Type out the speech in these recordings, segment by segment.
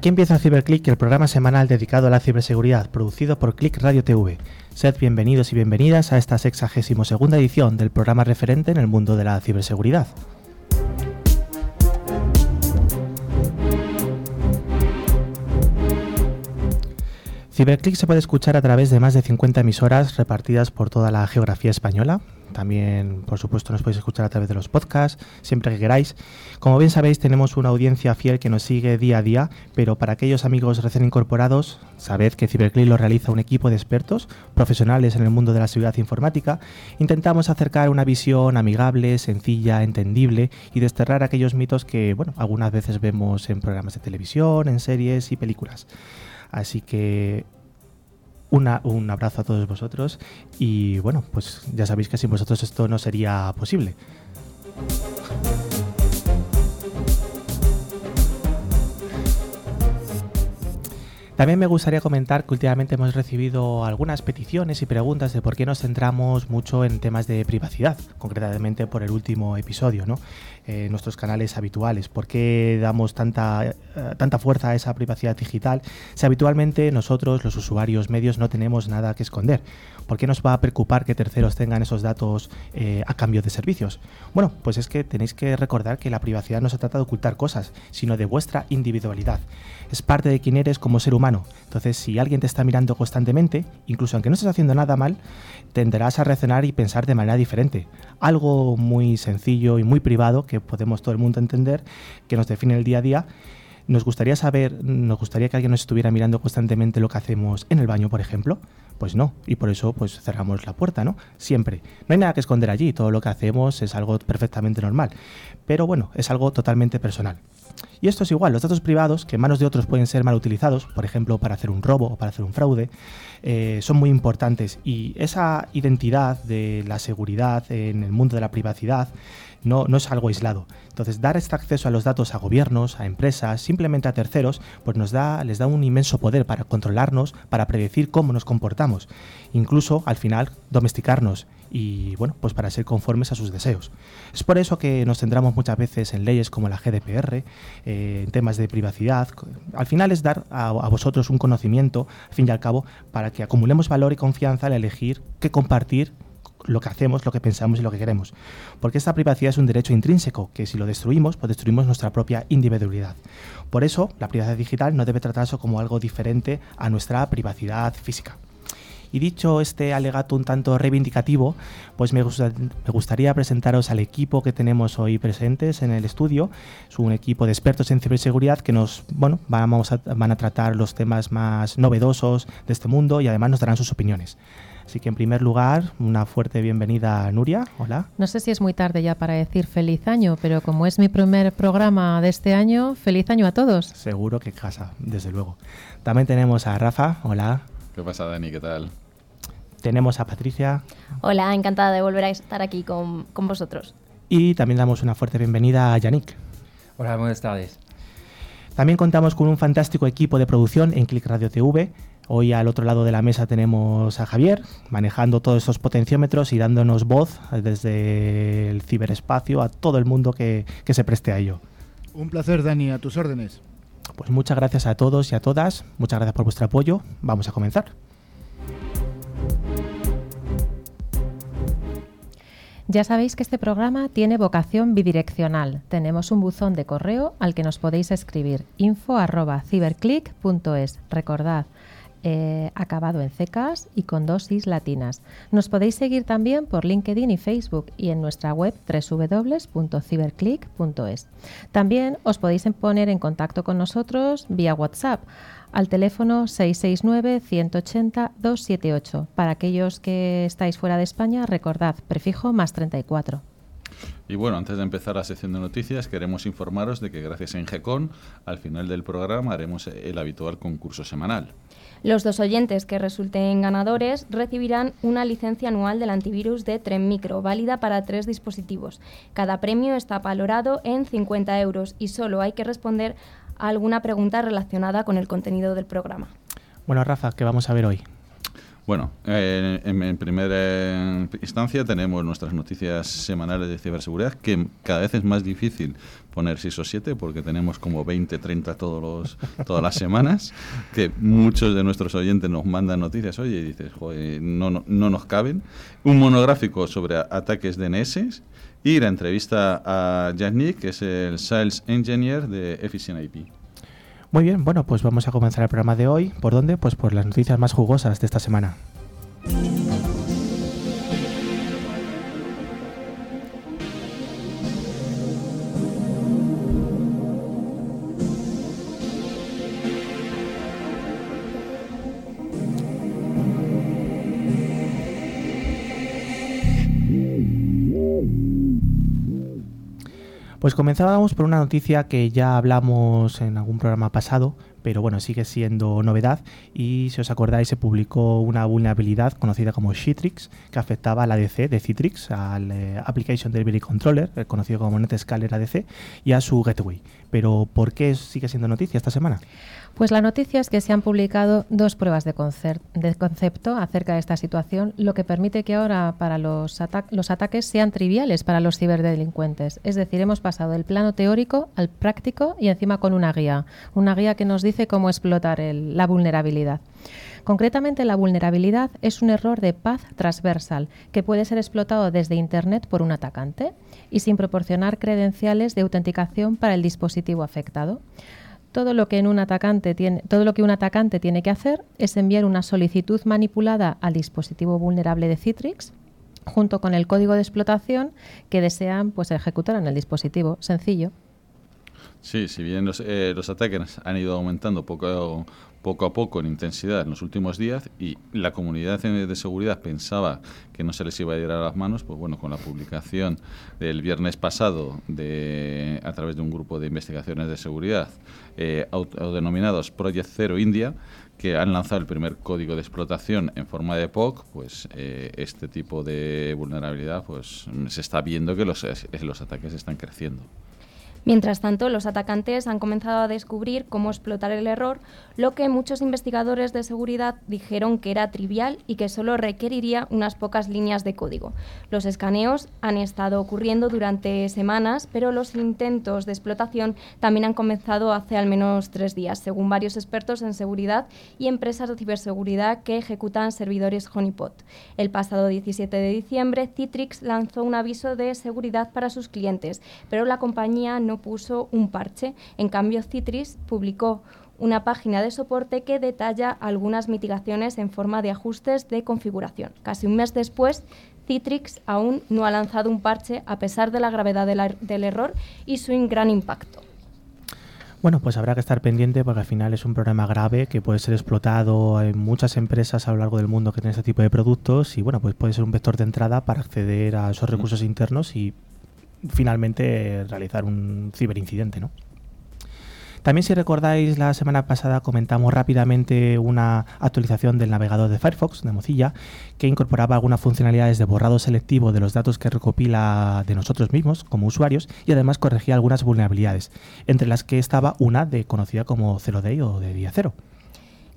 Aquí empieza CiberClick, el programa semanal dedicado a la ciberseguridad, producido por Click Radio TV. Sed bienvenidos y bienvenidas a esta 62 segunda edición del programa referente en el mundo de la ciberseguridad. CiberClick se puede escuchar a través de más de 50 emisoras repartidas por toda la geografía española. También, por supuesto, nos podéis escuchar a través de los podcasts, siempre que queráis. Como bien sabéis, tenemos una audiencia fiel que nos sigue día a día, pero para aquellos amigos recién incorporados, sabed que CiberClick lo realiza un equipo de expertos, profesionales en el mundo de la seguridad informática. Intentamos acercar una visión amigable, sencilla, entendible y desterrar aquellos mitos que, bueno, algunas veces vemos en programas de televisión, en series y películas. Así que un abrazo a todos vosotros y bueno, pues ya sabéis que sin vosotros esto no sería posible. También me gustaría comentar que últimamente hemos recibido algunas peticiones y preguntas de por qué nos centramos mucho en temas de privacidad, concretamente por el último episodio, ¿no? Eh, nuestros canales habituales, por qué damos tanta, eh, tanta fuerza a esa privacidad digital si habitualmente nosotros, los usuarios medios, no tenemos nada que esconder. ¿Por qué nos va a preocupar que terceros tengan esos datos eh, a cambio de servicios? Bueno, pues es que tenéis que recordar que la privacidad no se trata de ocultar cosas, sino de vuestra individualidad es parte de quién eres como ser humano. Entonces, si alguien te está mirando constantemente, incluso aunque no estés haciendo nada mal, tenderás a reaccionar y pensar de manera diferente. Algo muy sencillo y muy privado que podemos todo el mundo entender, que nos define el día a día. Nos gustaría saber, nos gustaría que alguien nos estuviera mirando constantemente lo que hacemos en el baño, por ejemplo. Pues no, y por eso pues cerramos la puerta, ¿no? Siempre. No hay nada que esconder allí, todo lo que hacemos es algo perfectamente normal. Pero bueno, es algo totalmente personal. Y esto es igual, los datos privados, que en manos de otros pueden ser mal utilizados, por ejemplo, para hacer un robo o para hacer un fraude, eh, son muy importantes. Y esa identidad de la seguridad en el mundo de la privacidad no, no es algo aislado. Entonces, dar este acceso a los datos a gobiernos, a empresas, simplemente a terceros, pues nos da, les da un inmenso poder para controlarnos, para predecir cómo nos comportamos, incluso al final domesticarnos y bueno, pues para ser conformes a sus deseos. Es por eso que nos centramos muchas veces en leyes como la GDPR, eh, en temas de privacidad. Al final es dar a, a, vosotros un conocimiento, fin y al cabo, para que acumulemos valor y confianza al elegir qué compartir lo que hacemos, lo que pensamos y lo que queremos. Porque esta privacidad es un derecho intrínseco que si lo destruimos, pues destruimos nuestra propia individualidad. Por eso, la privacidad digital no debe tratarse como algo diferente a nuestra privacidad física. Y dicho este alegato un tanto reivindicativo, pues me, gusta, me, gustaría presentaros al equipo que tenemos hoy presentes en el estudio. Es un equipo de expertos en ciberseguridad que nos bueno, vamos a, van a tratar los temas más novedosos de este mundo y además nos darán sus opiniones. Así que en primer lugar, una fuerte bienvenida a Nuria. Hola. No sé si es muy tarde ya para decir feliz año, pero como es mi primer programa de este año, feliz año a todos. Seguro que casa, desde luego. También tenemos a Rafa. Hola. ¿Qué pasa, Dani? ¿Qué tal? Tenemos a Patricia. Hola, encantada de volver a estar aquí con, con vosotros. Y también damos una fuerte bienvenida a Yannick. Hola, buenas tardes. También contamos con un fantástico equipo de producción en Click Radio TV. Hoy al otro lado de la mesa tenemos a Javier manejando todos estos potenciómetros y dándonos voz desde el ciberespacio a todo el mundo que, que se preste a ello. Un placer, Dani, a tus órdenes. Pues muchas gracias a todos y a todas. Muchas gracias por vuestro apoyo. Vamos a comenzar. Ya sabéis que este programa tiene vocación bidireccional. Tenemos un buzón de correo al que nos podéis escribir info@ciberclick.es. Recordad, eh, acabado en cecas y con dos is latinas. Nos podéis seguir también por LinkedIn y Facebook y en nuestra web www.ciberclick.es. También os podéis poner en contacto con nosotros vía WhatsApp al teléfono 669-180-278. Para aquellos que estáis fuera de España, recordad, prefijo más 34. Y bueno, antes de empezar la sección de noticias, queremos informaros de que gracias a Ingecon, al final del programa haremos el habitual concurso semanal. Los dos oyentes que resulten ganadores recibirán una licencia anual del antivirus de Tren Micro, válida para tres dispositivos. Cada premio está valorado en 50 euros y solo hay que responder a alguna pregunta relacionada con el contenido del programa. Bueno, Rafa, ¿qué vamos a ver hoy? Bueno, en, primera instancia tenemos nuestras noticias semanales de ciberseguridad, que cada vez es más difícil poner 6 o 7 porque tenemos como 20, 30 todos los, todas las semanas, que muchos de nuestros oyentes nos mandan noticias, oye, y dices, joder, no, no, no nos caben. Un monográfico sobre ataques DNS y la entrevista a Jack Nick, que es el Sales Engineer de Efficient IP. Muy bien, bueno, pues vamos a comenzar el programa de hoy. ¿Por dónde? Pues por las noticias más jugosas de esta semana. Pues comenzábamos por una noticia que ya hablamos en algún programa pasado, pero bueno, sigue siendo novedad y si os acordáis se publicó una vulnerabilidad conocida como Citrix que afectaba al ADC de Citrix, al eh, Application Delivery Controller, eh, conocido como NetScaler ADC, y a su gateway. Pero ¿por qué sigue siendo noticia esta semana? Pues la noticia es que se han publicado dos pruebas de, concepto acerca de esta situación, lo que permite que ahora para los, los ataques sean triviales para los ciberdelincuentes. Es decir, hemos pasado del plano teórico al práctico y encima con una guía, una guía que nos dice cómo explotar la vulnerabilidad. Concretamente, la vulnerabilidad es un error de path transversal que puede ser explotado desde Internet por un atacante y sin proporcionar credenciales de autenticación para el dispositivo afectado. Todo lo, que un atacante tiene, todo lo que un atacante tiene que hacer es enviar una solicitud manipulada al dispositivo vulnerable de Citrix junto con el código de explotación que desean pues, ejecutar en el dispositivo. Sencillo. Sí, si bien los, eh, los ataques han ido aumentando poco, poco a poco en intensidad en los últimos días y la comunidad de seguridad pensaba que no se les iba a ir a las manos, pues bueno, con la publicación del viernes pasado de, a través de un grupo de investigaciones de seguridad eh, denominados Project Zero India, que han lanzado el primer código de explotación en forma de POC, pues eh, este tipo de vulnerabilidad pues se está viendo que los, los ataques están creciendo. Mientras tanto, los atacantes han comenzado a descubrir cómo explotar el error, lo que muchos investigadores de seguridad dijeron que era trivial y que solo requeriría unas pocas líneas de código. Los escaneos han estado ocurriendo durante semanas, pero los intentos de explotación también han comenzado hace al menos tres días, según varios expertos en seguridad y empresas de ciberseguridad que ejecutan servidores Honeypot. El pasado 17 de diciembre, Citrix lanzó un aviso de seguridad para sus clientes, pero la compañía no puso un parche. En cambio, Citrix publicó una página de soporte que detalla algunas mitigaciones en forma de ajustes de configuración. Casi un mes después, Citrix aún no ha lanzado un parche a pesar de la gravedad del error y su gran impacto. Bueno, pues habrá que estar pendiente porque al final es un problema grave que puede ser explotado en muchas empresas a lo largo del mundo que tienen este tipo de productos y bueno, pues puede ser un vector de entrada para acceder a esos recursos internos y finalmente realizar un ciberincidente, ¿no? También si recordáis la semana pasada comentamos rápidamente una actualización del navegador de Firefox de Mozilla que incorporaba algunas funcionalidades de borrado selectivo de los datos que recopila de nosotros mismos como usuarios y además corregía algunas vulnerabilidades, entre las que estaba una de conocida como Zero Day o de día cero.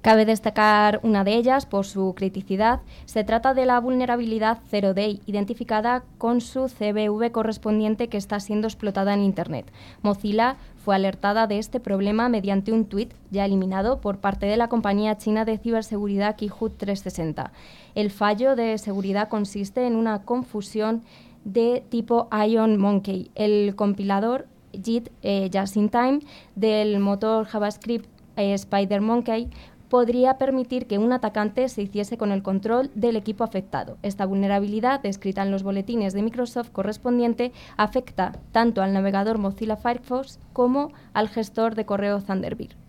Cabe destacar una de ellas por su criticidad. Se trata de la vulnerabilidad Zero Day, identificada con su CVV correspondiente que está siendo explotada en Internet. Mozilla fue alertada de este problema mediante un tuit ya eliminado por parte de la compañía china de ciberseguridad Keyhoot 360. El fallo de seguridad consiste en una confusión de tipo Ion Monkey. El compilador JIT eh, Just in Time del motor JavaScript eh, Spider Monkey podría permitir que un atacante se hiciese con el control del equipo afectado. Esta vulnerabilidad, descrita en los boletines de Microsoft correspondiente, afecta tanto al navegador Mozilla Firefox como al gestor de correo Thunderbird.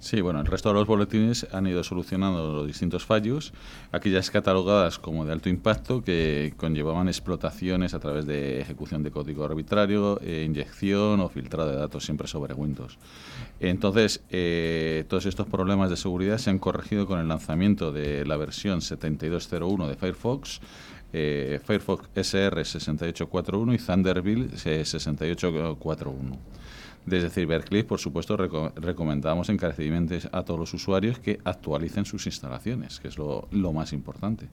Sí, bueno, el resto de los boletines han ido solucionando los distintos fallos, aquellas catalogadas como de alto impacto que conllevaban explotaciones a través de ejecución de código arbitrario, eh, inyección o filtrado de datos siempre sobre Windows. Entonces, eh, todos estos problemas de seguridad se han corregido con el lanzamiento de la versión 7201 de Firefox, eh, Firefox SR 6841 y Thunderbird 6841. Desde CyberClick, por supuesto, recomendamos encarecidamente a todos los usuarios que actualicen sus instalaciones, que es lo, lo más importante.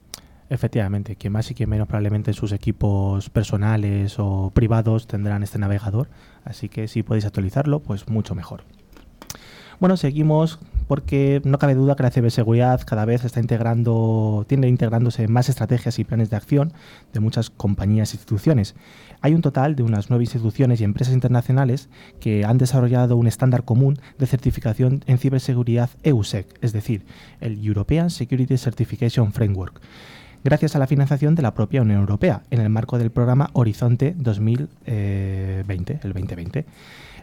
Efectivamente, quien más y quien menos probablemente en sus equipos personales o privados tendrán este navegador, así que si podéis actualizarlo, pues mucho mejor. Bueno, seguimos porque no cabe duda que la ciberseguridad cada vez está integrando, tiende integrándose más estrategias y planes de acción de muchas compañías e instituciones. Hay un total de unas nueve instituciones y empresas internacionales que han desarrollado un estándar común de certificación en ciberseguridad EUSEC, es decir, el European Security Certification Framework gracias a la financiación de la propia Unión Europea en el marco del programa Horizonte 2020, el 2020.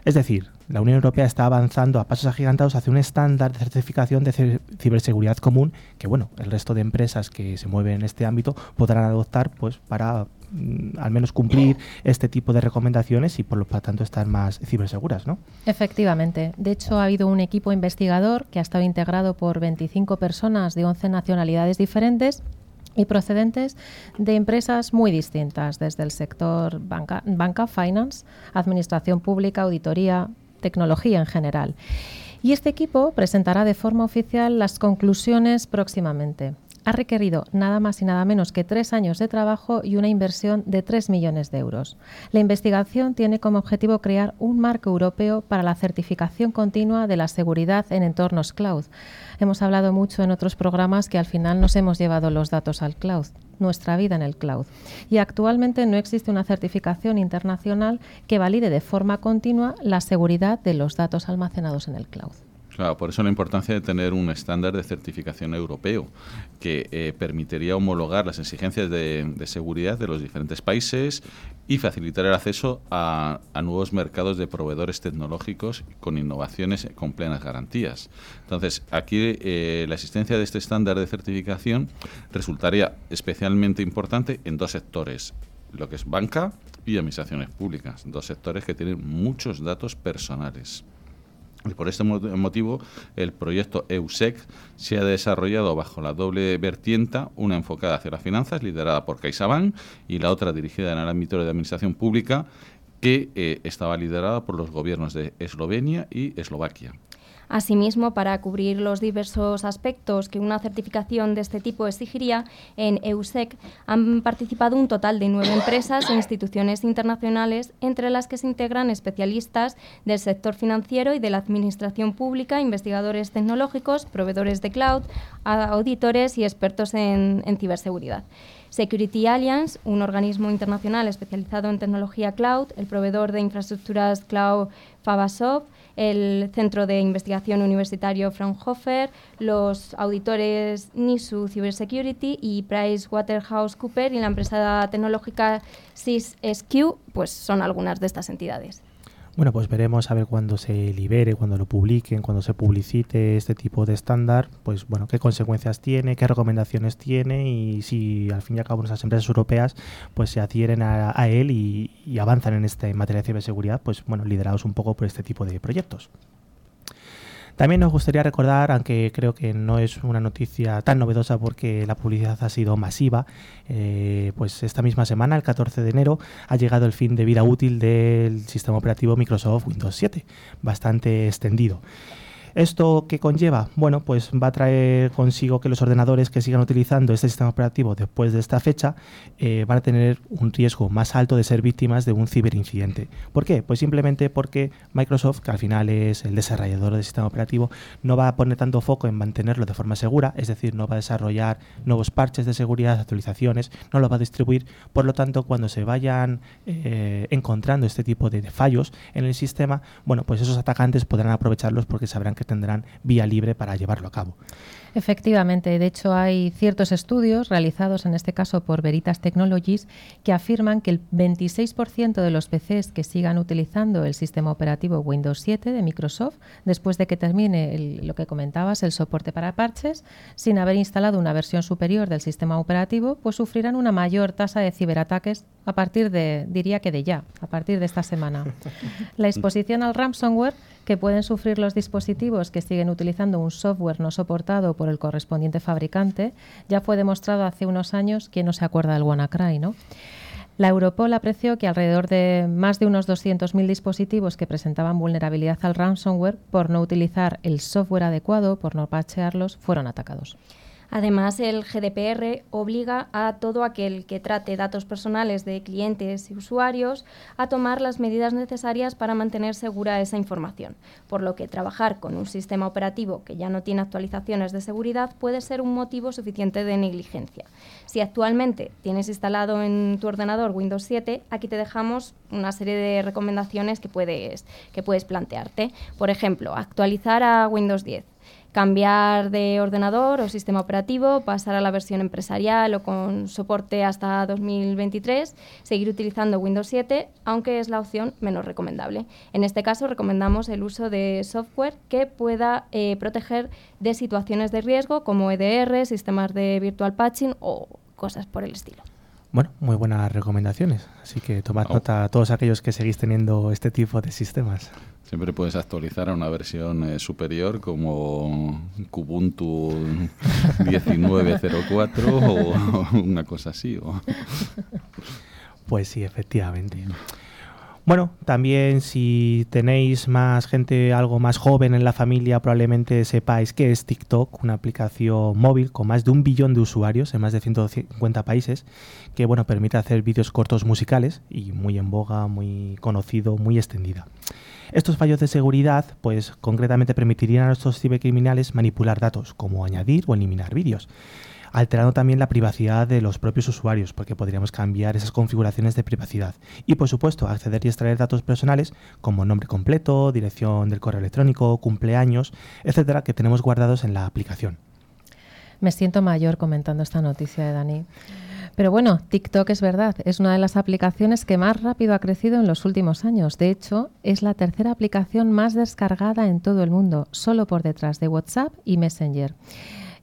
Es decir, la Unión Europea está avanzando a pasos agigantados hacia un estándar de certificación de ciberseguridad común que, bueno, el resto de empresas que se mueven en este ámbito podrán adoptar pues para mm, al menos cumplir este tipo de recomendaciones y por lo tanto estar más ciberseguras, ¿no? Efectivamente. De hecho, ha habido un equipo investigador que ha estado integrado por 25 personas de 11 nacionalidades diferentes y procedentes de empresas muy distintas, desde el sector banca, banca, finance, administración pública, auditoría, tecnología en general. Y este equipo presentará de forma oficial las conclusiones próximamente ha requerido nada más y nada menos que tres años de trabajo y una inversión de tres millones de euros. La investigación tiene como objetivo crear un marco europeo para la certificación continua de la seguridad en entornos cloud. Hemos hablado mucho en otros programas que al final nos hemos llevado los datos al cloud, nuestra vida en el cloud. Y actualmente no existe una certificación internacional que valide de forma continua la seguridad de los datos almacenados en el cloud. Claro, por eso la importancia de tener un estándar de certificación europeo que eh, permitiría homologar las exigencias de, seguridad de los diferentes países y facilitar el acceso a, nuevos mercados de proveedores tecnológicos con innovaciones con plenas garantías. Entonces, aquí eh, la existencia de este estándar de certificación resultaría especialmente importante en dos sectores, lo que es banca y administraciones públicas, dos sectores que tienen muchos datos personales. Y por este motivo, el proyecto EUSEC se ha desarrollado bajo la doble vertiente, una enfocada hacia las finanzas, liderada por CaixaBank, y la otra dirigida en el ámbito de administración pública, que eh, estaba liderada por los gobiernos de Eslovenia y Eslovaquia. Asimismo, para cubrir los diversos aspectos que una certificación de este tipo exigiría, en EUSEC han participado un total de nueve empresas e instituciones internacionales, entre las que se integran especialistas del sector financiero y de la administración pública, investigadores tecnológicos, proveedores de cloud, auditores y expertos en, ciberseguridad. Security Alliance, un organismo internacional especializado en tecnología cloud, el proveedor de infraestructuras cloud Fabasoft, el Centro de Investigación Universitario Fraunhofer, los auditores NISU Cybersecurity y PricewaterhouseCoopers y la empresa tecnológica SysSQ, pues son algunas de estas entidades. Bueno, pues veremos a ver cuando se libere, cuando lo publiquen, cuando se publicite este tipo de estándar, pues bueno, qué consecuencias tiene, qué recomendaciones tiene y si al fin y al cabo nuestras empresas europeas pues se adhieren a, él y, y, avanzan en esta materia de ciberseguridad, pues bueno, liderados un poco por este tipo de proyectos. También nos gustaría recordar, aunque creo que no es una noticia tan novedosa porque la publicidad ha sido masiva, eh, pues esta misma semana, el 14 de enero, ha llegado el fin de vida útil del sistema operativo Microsoft Windows 7, bastante extendido. ¿Esto qué conlleva? Bueno, pues va a traer consigo que los ordenadores que sigan utilizando este sistema operativo después de esta fecha eh, van a tener un riesgo más alto de ser víctimas de un ciberincidente. ¿Por qué? Pues simplemente porque Microsoft, que al final es el desarrollador del sistema operativo, no va a poner tanto foco en mantenerlo de forma segura, es decir, no va a desarrollar nuevos parches de seguridad, actualizaciones, no lo va a distribuir. Por lo tanto, cuando se vayan eh, encontrando este tipo de fallos en el sistema, bueno, pues esos atacantes podrán aprovecharlos porque sabrán que tendrán vía libre para llevarlo a cabo. Efectivamente, de hecho hay ciertos estudios realizados en este caso por Veritas Technologies que afirman que el 26% de los PCs que sigan utilizando el sistema operativo Windows 7 de Microsoft, después de que termine lo que comentabas, el soporte para parches, sin haber instalado una versión superior del sistema operativo, pues sufrirán una mayor tasa de ciberataques a partir de, diría que de ya, a partir de esta semana. La exposición al ransomware que pueden sufrir los dispositivos que siguen utilizando un software no soportado por el correspondiente fabricante, ya fue demostrado hace unos años, quien no se acuerda del WannaCry, ¿no? La Europol apreció que alrededor de más de unos 200.000 dispositivos que presentaban vulnerabilidad al ransomware por no utilizar el software adecuado, por no patchearlos, fueron atacados. Además, el GDPR obliga a todo aquel que trate datos personales de clientes y usuarios a tomar las medidas necesarias para mantener segura esa información, por lo que trabajar con un sistema operativo que ya no tiene actualizaciones de seguridad puede ser un motivo suficiente de negligencia. Si actualmente tienes instalado en tu ordenador Windows 7, aquí te dejamos una serie de recomendaciones que puedes, que puedes plantearte. Por ejemplo, actualizar a Windows 10 cambiar de ordenador o sistema operativo, pasar a la versión empresarial o con soporte hasta 2023, seguir utilizando Windows 7, aunque es la opción menos recomendable. En este caso recomendamos el uso de software que pueda eh, proteger de situaciones de riesgo como EDR, sistemas de virtual patching o cosas por el estilo. Bueno, muy buenas recomendaciones. Así que tomad nota a todos aquellos que seguís teniendo este tipo de sistemas. Siempre puedes actualizar a una versión eh, superior como Kubuntu 1904 o una cosa así. Pues sí, efectivamente. Bueno, también si tenéis más gente, algo más joven en la familia, probablemente sepáis que es TikTok, una aplicación móvil con más de un billón de usuarios en más de 150 países, que bueno, permite hacer vídeos cortos musicales y muy en boga, muy conocido, muy extendida. Estos fallos de seguridad, pues concretamente permitirían a nuestros cibercriminales manipular datos, como añadir o eliminar vídeos alterando también la privacidad de los propios usuarios, porque podríamos cambiar esas configuraciones de privacidad. Y por supuesto, acceder y extraer datos personales como nombre completo, dirección del correo electrónico, cumpleaños, etcétera, que tenemos guardados en la aplicación. Me siento mayor comentando esta noticia de Dani. Pero bueno, TikTok es verdad, es una de las aplicaciones que más rápido ha crecido en los últimos años. De hecho, es la tercera aplicación más descargada en todo el mundo, solo por detrás de WhatsApp y Messenger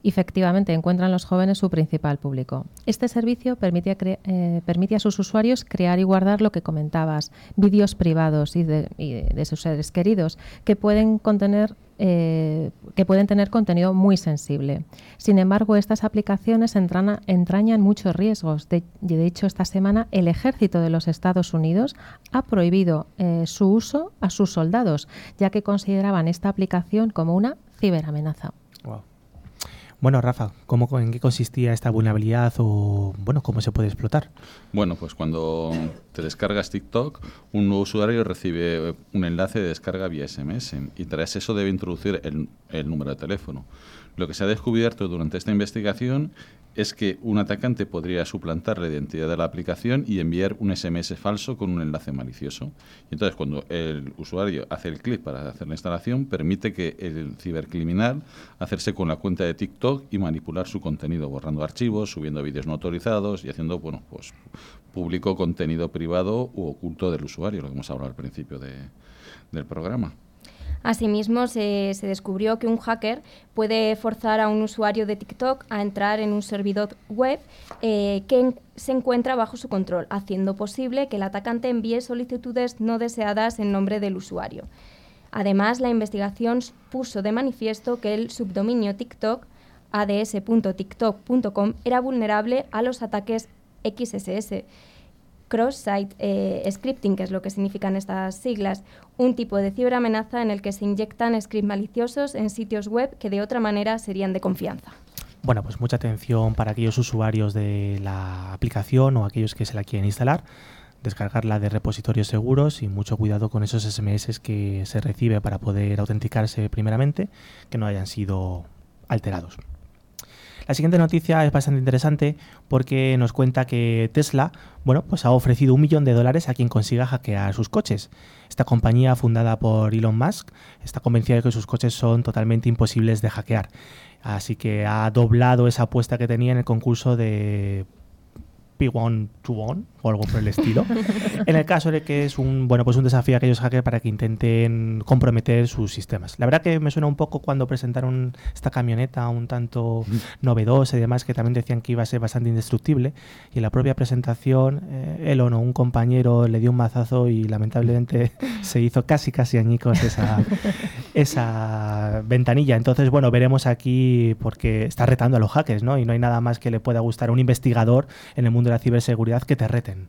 efectivamente encuentran los jóvenes su principal público. Este servicio permite, eh, permite a sus usuarios crear y guardar lo que comentabas, vídeos privados y de, sus seres queridos que pueden contener eh, que pueden tener contenido muy sensible. Sin embargo, estas aplicaciones entrañan muchos riesgos. De, hecho, esta semana el ejército de los Estados Unidos ha prohibido eh, su uso a sus soldados, ya que consideraban esta aplicación como una ciberamenaza. Bueno, Rafa, ¿cómo, ¿en qué consistía esta vulnerabilidad o bueno, cómo se puede explotar? Bueno, pues cuando te descargas TikTok, un nuevo usuario recibe un enlace de descarga vía SMS y tras eso debe introducir el, el número de teléfono. Lo que se ha descubierto durante esta investigación es que un atacante podría suplantar la identidad de la aplicación y enviar un SMS falso con un enlace malicioso. Y entonces, cuando el usuario hace el clic para hacer la instalación, permite que el cibercriminal hacerse con la cuenta de TikTok y manipular su contenido, borrando archivos, subiendo vídeos no autorizados y haciendo, bueno, pues público contenido privado u oculto del usuario, lo que hemos hablado al principio del programa. Asimismo, se, descubrió que un hacker puede forzar a un usuario de TikTok a entrar en un servidor web eh, que se encuentra bajo su control, haciendo posible que el atacante envíe solicitudes no deseadas en nombre del usuario. Además, la investigación puso de manifiesto que el subdominio TikTok, ads.tiktok.com, era vulnerable a los ataques XSS cross-site eh, scripting, que es lo que significan estas siglas, un tipo de ciberamenaza en el que se inyectan scripts maliciosos en sitios web que de otra manera serían de confianza. Bueno, pues mucha atención para aquellos usuarios de la aplicación o aquellos que se la quieren instalar, descargarla de repositorios seguros y mucho cuidado con esos SMS que se recibe para poder autenticarse primeramente, que no hayan sido alterados. La siguiente noticia es bastante interesante porque nos cuenta que Tesla, bueno, pues ha ofrecido un millón de dólares a quien consiga hackear sus coches. Esta compañía, fundada por Elon Musk, está convencida de que sus coches son totalmente imposibles de hackear. Así que ha doblado esa apuesta que tenía en el concurso de P1 to One o algo por el estilo. en el caso de que es un bueno pues un desafío a aquellos hackers para que intenten comprometer sus sistemas. La verdad que me suena un poco cuando presentaron esta camioneta un tanto mm. novedosa y demás que también decían que iba a ser bastante indestructible y en la propia presentación eh, Elon o un compañero le dio un mazazo y lamentablemente se hizo casi casi añicos esa, esa ventanilla. Entonces, bueno, veremos aquí porque está retando a los hackers, ¿no? Y no hay nada más que le pueda gustar a un investigador en el mundo de la ciberseguridad que te reten.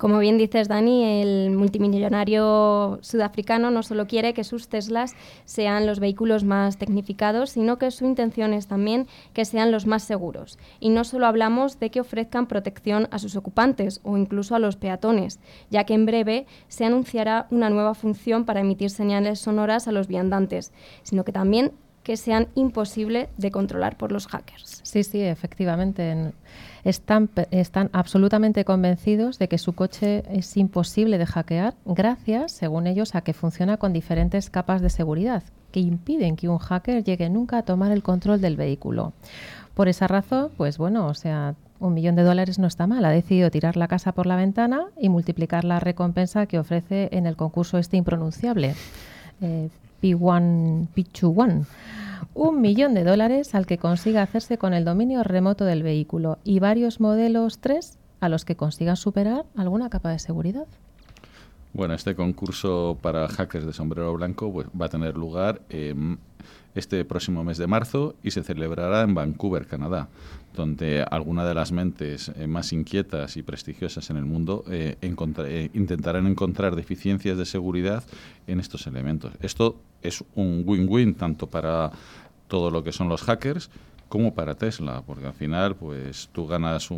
Como bien dices, Dani, el multimillonario sudafricano no solo quiere que sus Teslas sean los vehículos más tecnificados, sino que su intención es también que sean los más seguros. Y no solo hablamos de que ofrezcan protección a sus ocupantes o incluso a los peatones, ya que en breve se anunciará una nueva función para emitir señales sonoras a los viandantes, sino que también que sean imposibles de controlar por los hackers. Sí, sí, efectivamente. Están, absolutamente convencidos de que su coche es imposible de hackear gracias, según ellos, a que funciona con diferentes capas de seguridad que impiden que un hacker llegue nunca a tomar el control del vehículo. Por esa razón, pues bueno, o sea, un millón de dólares no está mal. Ha decidido tirar la casa por la ventana y multiplicar la recompensa que ofrece en el concurso este impronunciable. Eh, P1, P21 un millón de dólares al que consiga hacerse con el dominio remoto del vehículo y varios modelos 3 a los que consigan superar alguna capa de seguridad. Bueno, este concurso para hackers de sombrero blanco pues, va a tener lugar este próximo mes de marzo y se celebrará en Vancouver, Canadá, donde algunas de las mentes eh, más inquietas y prestigiosas en el mundo eh, eh, intentarán encontrar deficiencias de seguridad en estos elementos. Esto es un win-win tanto para todo lo que son los hackers como para Tesla, porque al final pues tú ganas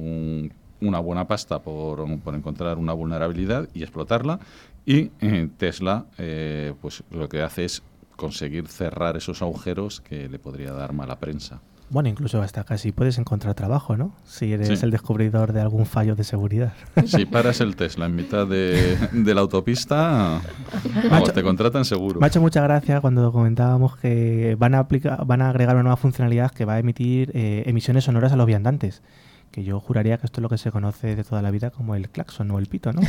una buena pasta por, encontrar una vulnerabilidad y explotarla y eh, Tesla eh, pues lo que hace es conseguir cerrar esos agujeros que le podría dar mala prensa. Bueno, incluso hasta casi puedes encontrar trabajo, ¿no? Si eres el descubridor de algún fallo de seguridad. Si paras el Tesla en mitad de, la autopista, te contratan seguro. Me ha hecho mucha gracia cuando comentábamos que van a, aplicar, van a agregar una nueva funcionalidad que va a emitir eh, emisiones sonoras a los viandantes que yo juraría que esto es lo que se conoce de toda la vida como el claxon o el pito, ¿no?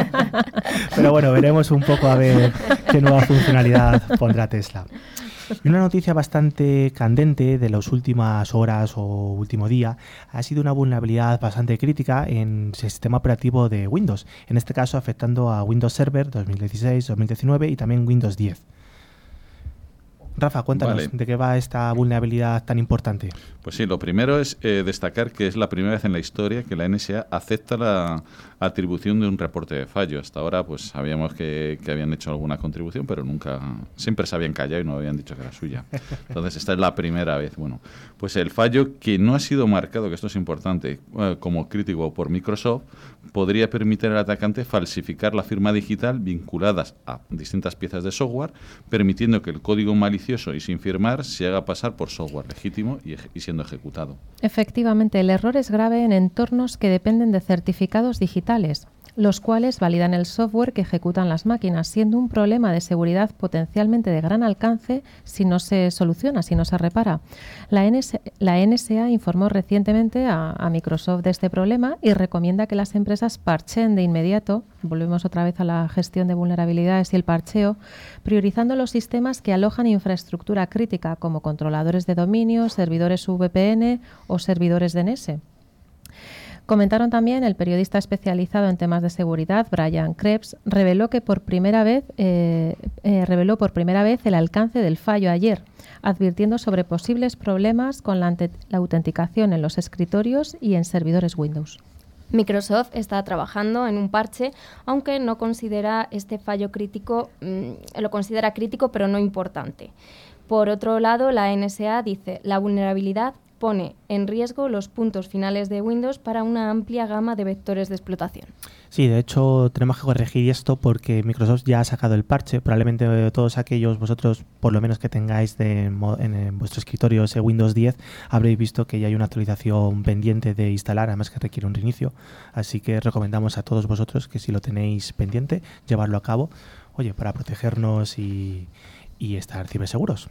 Pero bueno, veremos un poco a ver qué nueva funcionalidad pondrá Tesla. Y una noticia bastante candente de las últimas horas o último día ha sido una vulnerabilidad bastante crítica en el sistema operativo de Windows, en este caso afectando a Windows Server 2016, 2019 y también Windows 10. Rafa, cuéntanos de qué va esta vulnerabilidad tan importante. Pues sí, lo primero es eh, destacar que es la primera vez en la historia que la NSA acepta la atribución de un reporte de fallo. Hasta ahora, pues sabíamos que, habían hecho alguna contribución, pero nunca, siempre se habían callado y no habían dicho que era suya. Entonces, esta es la primera vez. Bueno, pues el fallo que no ha sido marcado, que esto es importante, eh, como crítico por Microsoft, podría permitir al atacante falsificar la firma digital vinculadas a distintas piezas de software, permitiendo que el código malicioso y sin firmar se haga pasar por software legítimo y, y siendo ejecutado. Efectivamente, el error es grave en entornos que dependen de certificados digitales los cuales validan el software que ejecutan las máquinas, siendo un problema de seguridad potencialmente de gran alcance si no se soluciona, si no se repara. La, NSA informó recientemente a, Microsoft de este problema y recomienda que las empresas parchen de inmediato, volvemos otra vez a la gestión de vulnerabilidades y el parcheo, priorizando los sistemas que alojan infraestructura crítica como controladores de dominio, servidores VPN o servidores DNS. Comentaron también el periodista especializado en temas de seguridad, Brian Krebs, reveló que por primera vez eh, eh, reveló por primera vez el alcance del fallo ayer, advirtiendo sobre posibles problemas con la, autenticación en los escritorios y en servidores Windows. Microsoft está trabajando en un parche, aunque no considera este fallo crítico, mm, lo considera crítico pero no importante. Por otro lado, la NSA dice la vulnerabilidad pone en riesgo los puntos finales de Windows para una amplia gama de vectores de explotación. Sí, de hecho tenemos que corregir esto porque Microsoft ya ha sacado el parche. Probablemente todos aquellos vosotros, por lo menos que tengáis en, vuestro escritorio ese Windows 10, habréis visto que ya hay una actualización pendiente de instalar, además que requiere un reinicio. Así que recomendamos a todos vosotros que si lo tenéis pendiente, llevarlo a cabo, oye, para protegernos y, y estar ciberseguros.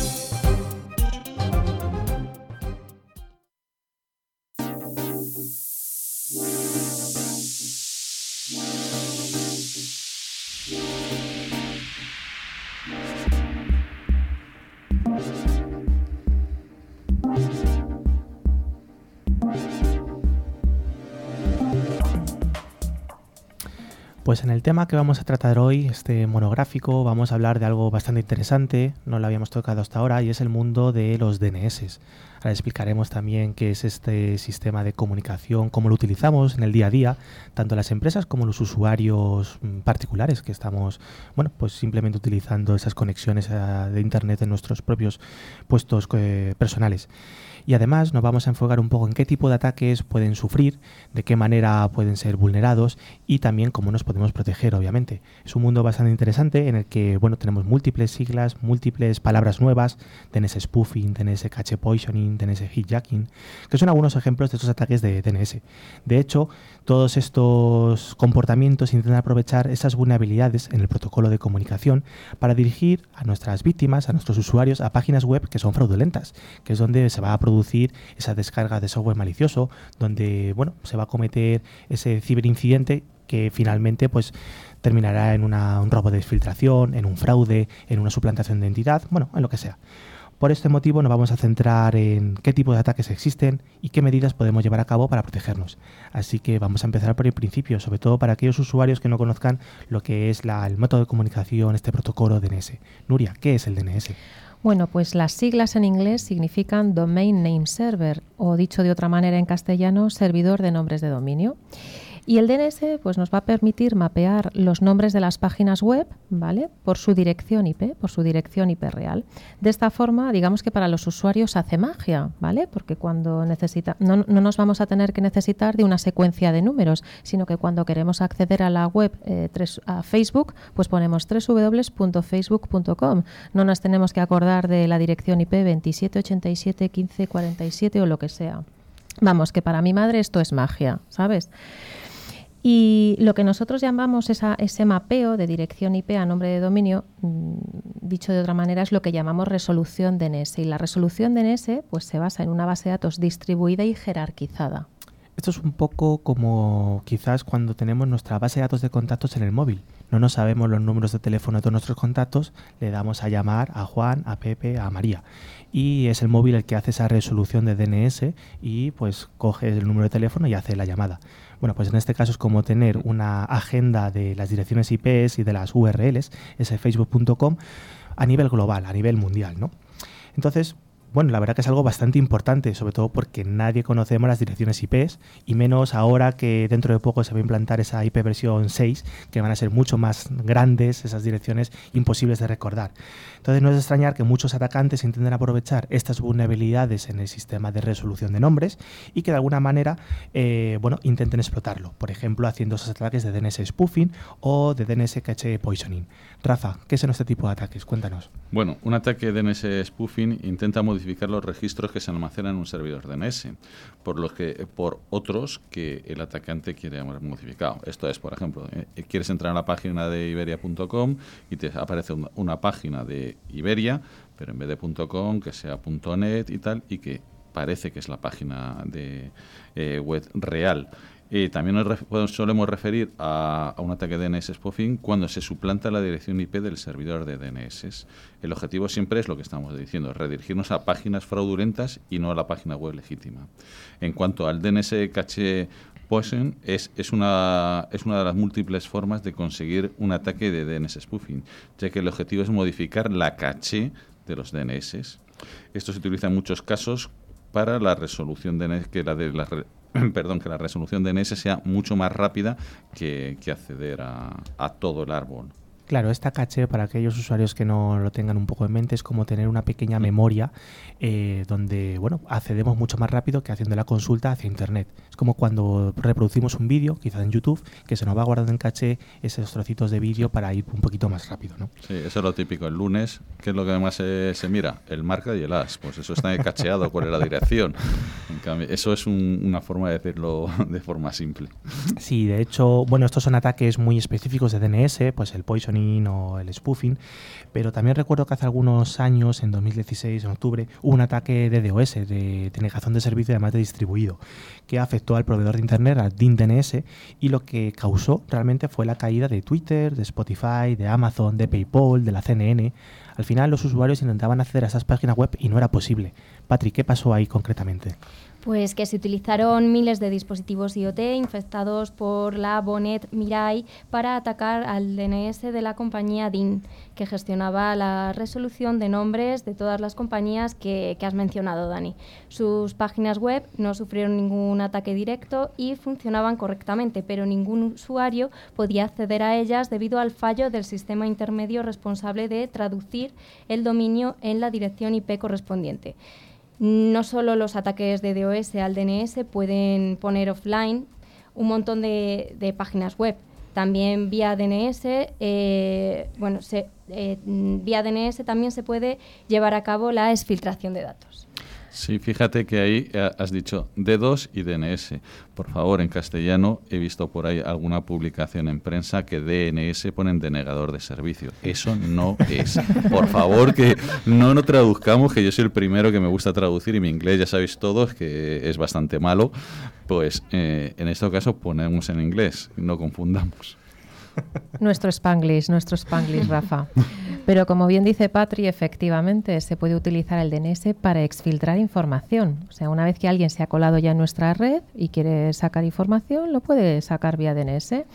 Pues en el tema que vamos a tratar hoy, este monográfico, vamos a hablar de algo bastante interesante, no lo habíamos tocado hasta ahora, y es el mundo de los DNS. Ahora explicaremos también qué es este sistema de comunicación, cómo lo utilizamos en el día a día, tanto las empresas como los usuarios mm, particulares que estamos, bueno, pues simplemente utilizando esas conexiones eh, de internet en nuestros propios puestos eh, personales y además nos vamos a enfocar un poco en qué tipo de ataques pueden sufrir, de qué manera pueden ser vulnerados y también cómo nos podemos proteger, obviamente. Es un mundo bastante interesante en el que, bueno, tenemos múltiples siglas, múltiples palabras nuevas, DNS spoofing, DNS cache poisoning, DNS hijacking, que son algunos ejemplos de estos ataques de DNS. De hecho, todos estos comportamientos intentan aprovechar esas vulnerabilidades en el protocolo de comunicación para dirigir a nuestras víctimas, a nuestros usuarios, a páginas web que son fraudulentas, que es donde se va a producir esa descarga de software malicioso, donde bueno, se va a cometer ese ciberincidente que finalmente pues terminará en un robo de filtración, en un fraude, en una suplantación de identidad, bueno, en lo que sea. Por este motivo nos vamos a centrar en qué tipo de ataques existen y qué medidas podemos llevar a cabo para protegernos. Así que vamos a empezar por el principio, sobre todo para aquellos usuarios que no conozcan lo que es el método de comunicación, este protocolo DNS. Nuria, ¿qué es el DNS? Bueno, pues las siglas en inglés significan Domain Name Server o dicho de otra manera en castellano, servidor de nombres de dominio. Y el DNS pues, nos va a permitir mapear los nombres de las páginas web ¿vale? por su dirección IP, por su dirección IP real. De esta forma, digamos que para los usuarios hace magia, ¿vale? porque cuando necesita, no, nos vamos a tener que necesitar de una secuencia de números, sino que cuando queremos acceder a la web eh, a Facebook, pues ponemos www.facebook.com. No nos tenemos que acordar de la dirección IP 27871547 o lo que sea. Vamos, que para mi madre esto es magia, ¿sabes? Y lo que nosotros llamamos ese mapeo de dirección IP a nombre de dominio, mm, dicho de otra manera, es lo que llamamos resolución DNS. Y la resolución DNS pues, se basa en una base de datos distribuida y jerarquizada. Esto es un poco como quizás cuando tenemos nuestra base de datos de contactos en el móvil. No nos sabemos los números de teléfono de todos nuestros contactos, le damos a llamar a Juan, a Pepe, a María. Y es el móvil el que hace esa resolución de DNS y pues coge el número de teléfono y hace la llamada. Bueno, pues en este caso es como tener una agenda de las direcciones IPs y de las URLs, ese facebook.com, a nivel global, a nivel mundial, ¿no? Entonces, bueno, la verdad que es algo bastante importante, sobre todo porque nadie conocemos las direcciones IPs y menos ahora que dentro de poco se va a implantar esa IP versión 6, que van a ser mucho más grandes, esas direcciones imposibles de recordar. Entonces no es extrañar que muchos atacantes intenten aprovechar estas vulnerabilidades en el sistema de resolución de nombres y que de alguna manera eh, bueno, intenten explotarlo, por ejemplo haciendo esos ataques de DNS spoofing o de DNS cache poisoning. Rafa, ¿qué son este tipo de ataques? Cuéntanos. Bueno, un ataque de DNS spoofing intenta modificar modificar los registros que se almacenan en un servidor DNS, por los que por otros que el atacante quiere haber modificado. Esto es, por ejemplo, eh, quieres entrar a la página de iberia.com y te aparece una, página de Iberia, pero en vez de .com que sea .net y tal, y que parece que es la página de eh, web real. Y también nos solemos referir a, un ataque de DNS spoofing cuando se suplanta la dirección IP del servidor de DNS. El objetivo siempre es lo que estamos diciendo, redirigirnos a páginas fraudulentas y no a la página web legítima. En cuanto al DNS caché poison, es, es, una, es una de las múltiples formas de conseguir un ataque de DNS spoofing, ya que el objetivo es modificar la caché de los DNS. Esto se utiliza en muchos casos para la resolución DNS, que la de la perdón, que la resolución DNS sea mucho más rápida que, acceder a todo el árbol. Claro, esta caché, para aquellos usuarios que no lo tengan un poco en mente, es como tener una pequeña mm. memoria eh, donde bueno, accedemos mucho más rápido que haciendo la consulta hacia Internet. Es como cuando reproducimos un vídeo, quizás en YouTube, que se nos va guardando en caché esos trocitos de vídeo para ir un poquito más rápido. ¿no? Sí, eso es lo típico. El lunes, ¿qué es lo que además se, mira? El marca y el as. Pues eso está cacheado, cuál es la dirección. eso es una forma de decirlo de forma simple. Sí, de hecho, bueno, estos son ataques muy específicos de DNS, pues el poisoning o el spoofing, pero también recuerdo que hace algunos años, en 2016, en octubre, hubo un ataque de DOS, de denegación de servicio además de distribuido, que afectó al proveedor de Internet, al DNS, y lo que causó realmente fue la caída de Twitter, de Spotify, de Amazon, de PayPal, de la CNN. Al final los usuarios intentaban acceder a esas páginas web y no era posible. Patrick, ¿qué pasó ahí concretamente? Pues que se utilizaron miles de dispositivos IoT infectados por la Bonet Mirai para atacar al DNS de la compañía DIN, que gestionaba la resolución de nombres de todas las compañías que, has mencionado, Dani. Sus páginas web no sufrieron ningún ataque directo y funcionaban correctamente, pero ningún usuario podía acceder a ellas debido al fallo del sistema intermedio responsable de traducir el dominio en la dirección IP correspondiente. No solo los ataques de DOS al DNS pueden poner offline un montón de, páginas web. También vía DNS, eh, bueno, eh, vía DNS también se puede llevar a cabo la exfiltración de datos. Sí, fíjate que ahí eh, has dicho D2 y DNS. Por favor, en castellano he visto por ahí alguna publicación en prensa que DNS ponen denegador de servicio. Eso no es. Por favor, que no lo traduzcamos, que yo soy el primero que me gusta traducir y mi inglés ya sabéis todos que es bastante malo. Pues eh, en este caso ponemos en inglés, no confundamos. Nuestro Spanglish, nuestro Spanglish, Rafa. Pero como bien dice Patri, efectivamente se puede utilizar el DNS para exfiltrar información. O sea, una vez que alguien se ha colado ya en nuestra red y quiere sacar información, lo puede sacar vía DNS.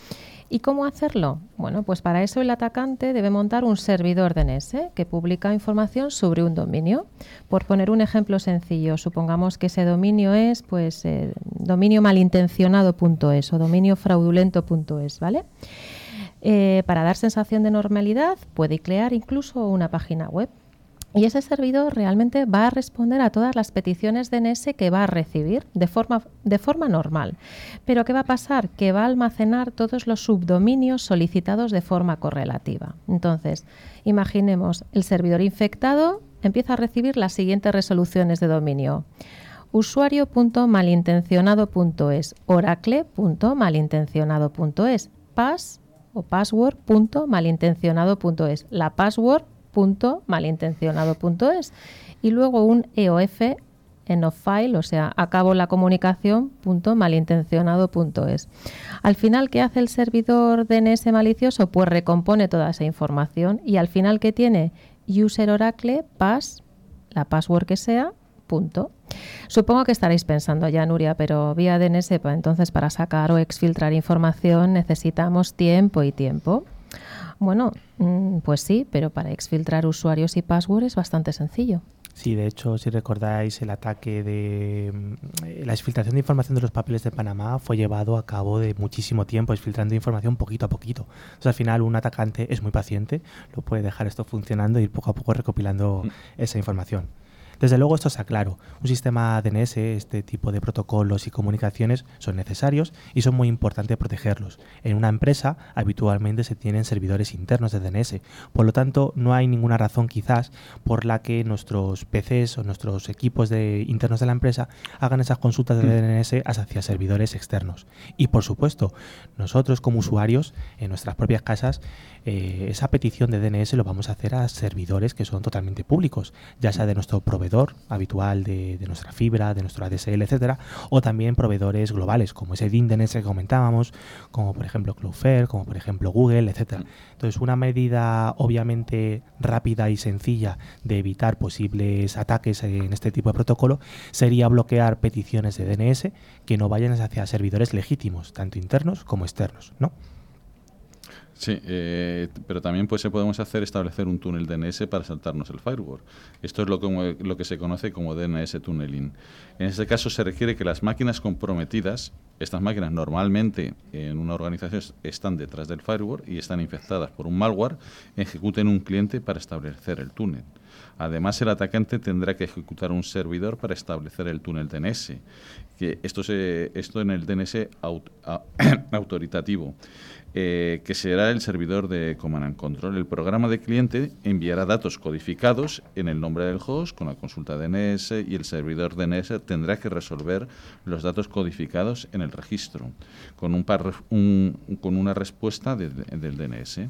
¿Y cómo hacerlo? Bueno, pues para eso el atacante debe montar un servidor DNS que publica información sobre un dominio. Por poner un ejemplo sencillo, supongamos que ese dominio es pues eh, dominio malintencionado.es o dominio fraudulento.es, ¿vale? Eh, para dar sensación de normalidad puede crear incluso una página web. Y ese servidor realmente va a responder a todas las peticiones DNS que va a recibir de forma, de forma normal. Pero ¿qué va a pasar? Que va a almacenar todos los subdominios solicitados de forma correlativa. Entonces, imaginemos, el servidor infectado empieza a recibir las siguientes resoluciones de dominio usuario.malintencionado.es, oracle.malintencionado.es, pas o password.malintencionado.es. La password.malintencionado.es. Y luego un EOF en of file, o sea, acabo la comunicación malintencionado.es. Al final, ¿qué hace el servidor DNS malicioso? Pues recompone toda esa información y al final, ¿qué tiene? User Oracle, pass, la password que sea, punto. Supongo que estaréis pensando ya, Nuria, pero vía DNS, entonces para sacar o exfiltrar información necesitamos tiempo y tiempo. Bueno, mm, pues sí, pero para exfiltrar usuarios y password es bastante sencillo. Sí, de hecho, si recordáis, el ataque de mm, la exfiltración de información de los papeles de Panamá fue llevado a cabo de muchísimo tiempo, exfiltrando información poquito a poquito. Entonces, al final, un atacante es muy paciente, lo puede dejar esto funcionando y ir poco a poco recopilando mm. esa información. Desde luego esto está claro. Un sistema DNS, este tipo de protocolos y comunicaciones son necesarios y son muy importantes protegerlos. En una empresa habitualmente se tienen servidores internos de DNS, por lo tanto no hay ninguna razón quizás por la que nuestros PCs o nuestros equipos de, internos de la empresa hagan esas consultas de mm. DNS hacia servidores externos. Y por supuesto, nosotros como usuarios en nuestras propias casas eh, esa petición de DNS lo vamos a hacer a servidores que son totalmente públicos, ya sea de nuestro proveedor habitual de, nuestra fibra, de nuestro ADSL, etcétera, o también proveedores globales, como ese DIN DNS que comentábamos, como por ejemplo Cloudflare, como por ejemplo Google, etcétera. Entonces, una medida obviamente rápida y sencilla de evitar posibles ataques en este tipo de protocolo sería bloquear peticiones de DNS que no vayan hacia servidores legítimos, tanto internos como externos, ¿no? Sí, eh, pero también pues podemos hacer establecer un túnel DNS para saltarnos el firewall. Esto es lo que, lo que se conoce como DNS tunneling. En este caso se requiere que las máquinas comprometidas, estas máquinas normalmente en una organización están detrás del firewall y están infectadas por un malware, ejecuten un cliente para establecer el túnel. Además, el atacante tendrá que ejecutar un servidor para establecer el túnel DNS. Que esto, se, esto en el DNS autoritativo. Eh, que será el servidor de Command and Control. El programa de cliente enviará datos codificados en el nombre del host con la consulta DNS y el servidor DNS tendrá que resolver los datos codificados en el registro con, un con una respuesta del DNS.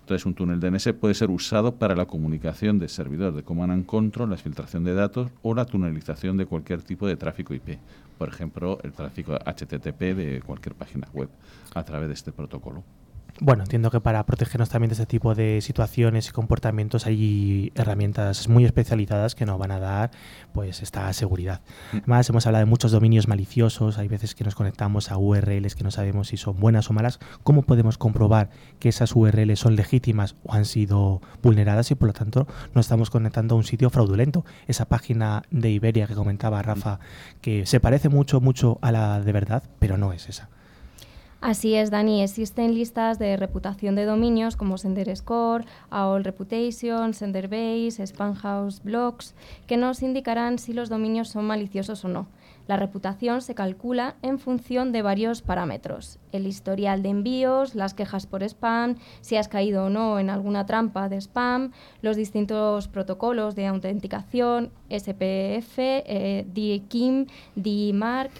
Entonces, un túnel DNS puede ser usado para la comunicación de servidor de Command and Control, la filtración de datos o la tunelización de cualquier tipo de tráfico IP. Por ejemplo, el tráfico HTTP de cualquier página web a través de este protocolo. Bueno, entiendo que para protegernos también de este tipo de situaciones y comportamientos hay herramientas muy especializadas que nos van a dar pues esta seguridad. Mm. Además, hemos hablado de muchos dominios maliciosos, hay veces que nos conectamos a URLs que no sabemos si son buenas o malas. ¿Cómo podemos comprobar que esas URLs son legítimas o han sido vulneradas y por lo tanto nos estamos conectando a un sitio fraudulento? Esa página de Iberia que comentaba Rafa, que se parece mucho, mucho a la de verdad, pero no es esa. Así es, Dani. Existen listas de reputación de dominios como SenderScore, AOL Reputation, SenderBase, Spamhaus Blogs, que nos indicarán si los dominios son maliciosos o no. La reputación se calcula en función de varios parámetros. El historial de envíos, las quejas por spam, si has caído o no en alguna trampa de spam, los distintos protocolos de autenticación, SPF, eh, DKIM, DMARC,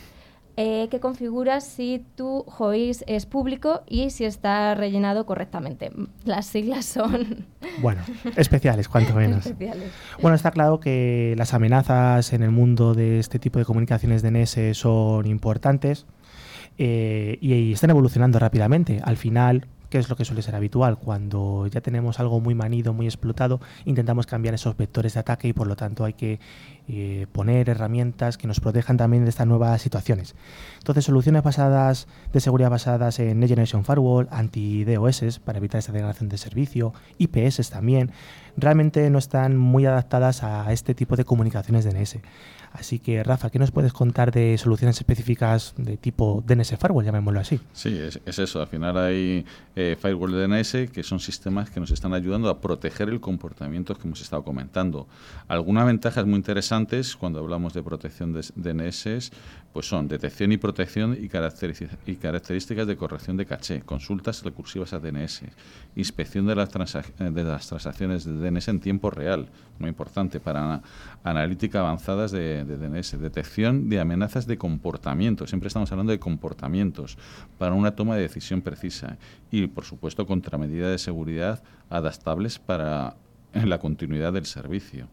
eh, que configura si tu hoist es público y si está rellenado correctamente. Las siglas son Bueno, especiales, cuanto menos. especiales. Bueno, está claro que las amenazas en el mundo de este tipo de comunicaciones DNS son importantes eh, y, y están evolucionando rápidamente. Al final, ¿qué es lo que suele ser habitual? Cuando ya tenemos algo muy manido, muy explotado, intentamos cambiar esos vectores de ataque y por lo tanto hay que eh, poner herramientas que nos protejan también de estas nuevas situaciones. Entonces, soluciones basadas de seguridad basadas en Next Generation Firewall, anti-DOS para evitar esta degradación de servicio, IPS también, realmente no están muy adaptadas a este tipo de comunicaciones DNS. Así que, Rafa, ¿qué nos puedes contar de soluciones específicas de tipo DNS Firewall, llamémoslo así? Sí, es, es eso. Al final hay eh, firewall DNS que son sistemas que nos están ayudando a proteger el comportamiento que hemos estado comentando. Algunas ventajas muy interesantes cuando hablamos de protección de DNS pues son detección y protección y, y características de corrección de caché, consultas recursivas a DNS, inspección de las, de las transacciones de DNS en tiempo real, muy importante para ana- analítica avanzadas de DNS, detección de amenazas de comportamiento, siempre estamos hablando de comportamientos, para una toma de decisión precisa y, por supuesto, contramedidas de seguridad adaptables para la continuidad del servicio.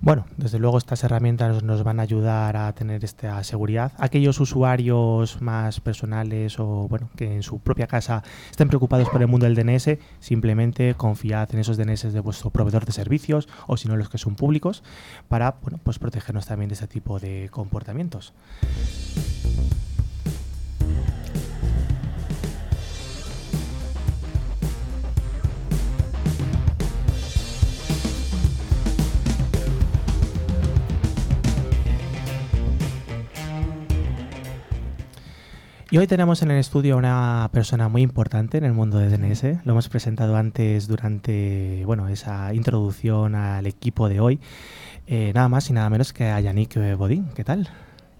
Bueno, desde luego estas herramientas nos van a ayudar a tener esta seguridad. Aquellos usuarios más personales o bueno, que en su propia casa estén preocupados por el mundo del DNS, simplemente confiad en esos DNS de vuestro proveedor de servicios o si no los que son públicos para bueno, pues protegernos también de este tipo de comportamientos. Y hoy tenemos en el estudio a una persona muy importante en el mundo de DNS. Lo hemos presentado antes durante bueno, esa introducción al equipo de hoy. Eh, nada más y nada menos que a Yannick Bodin. ¿Qué tal?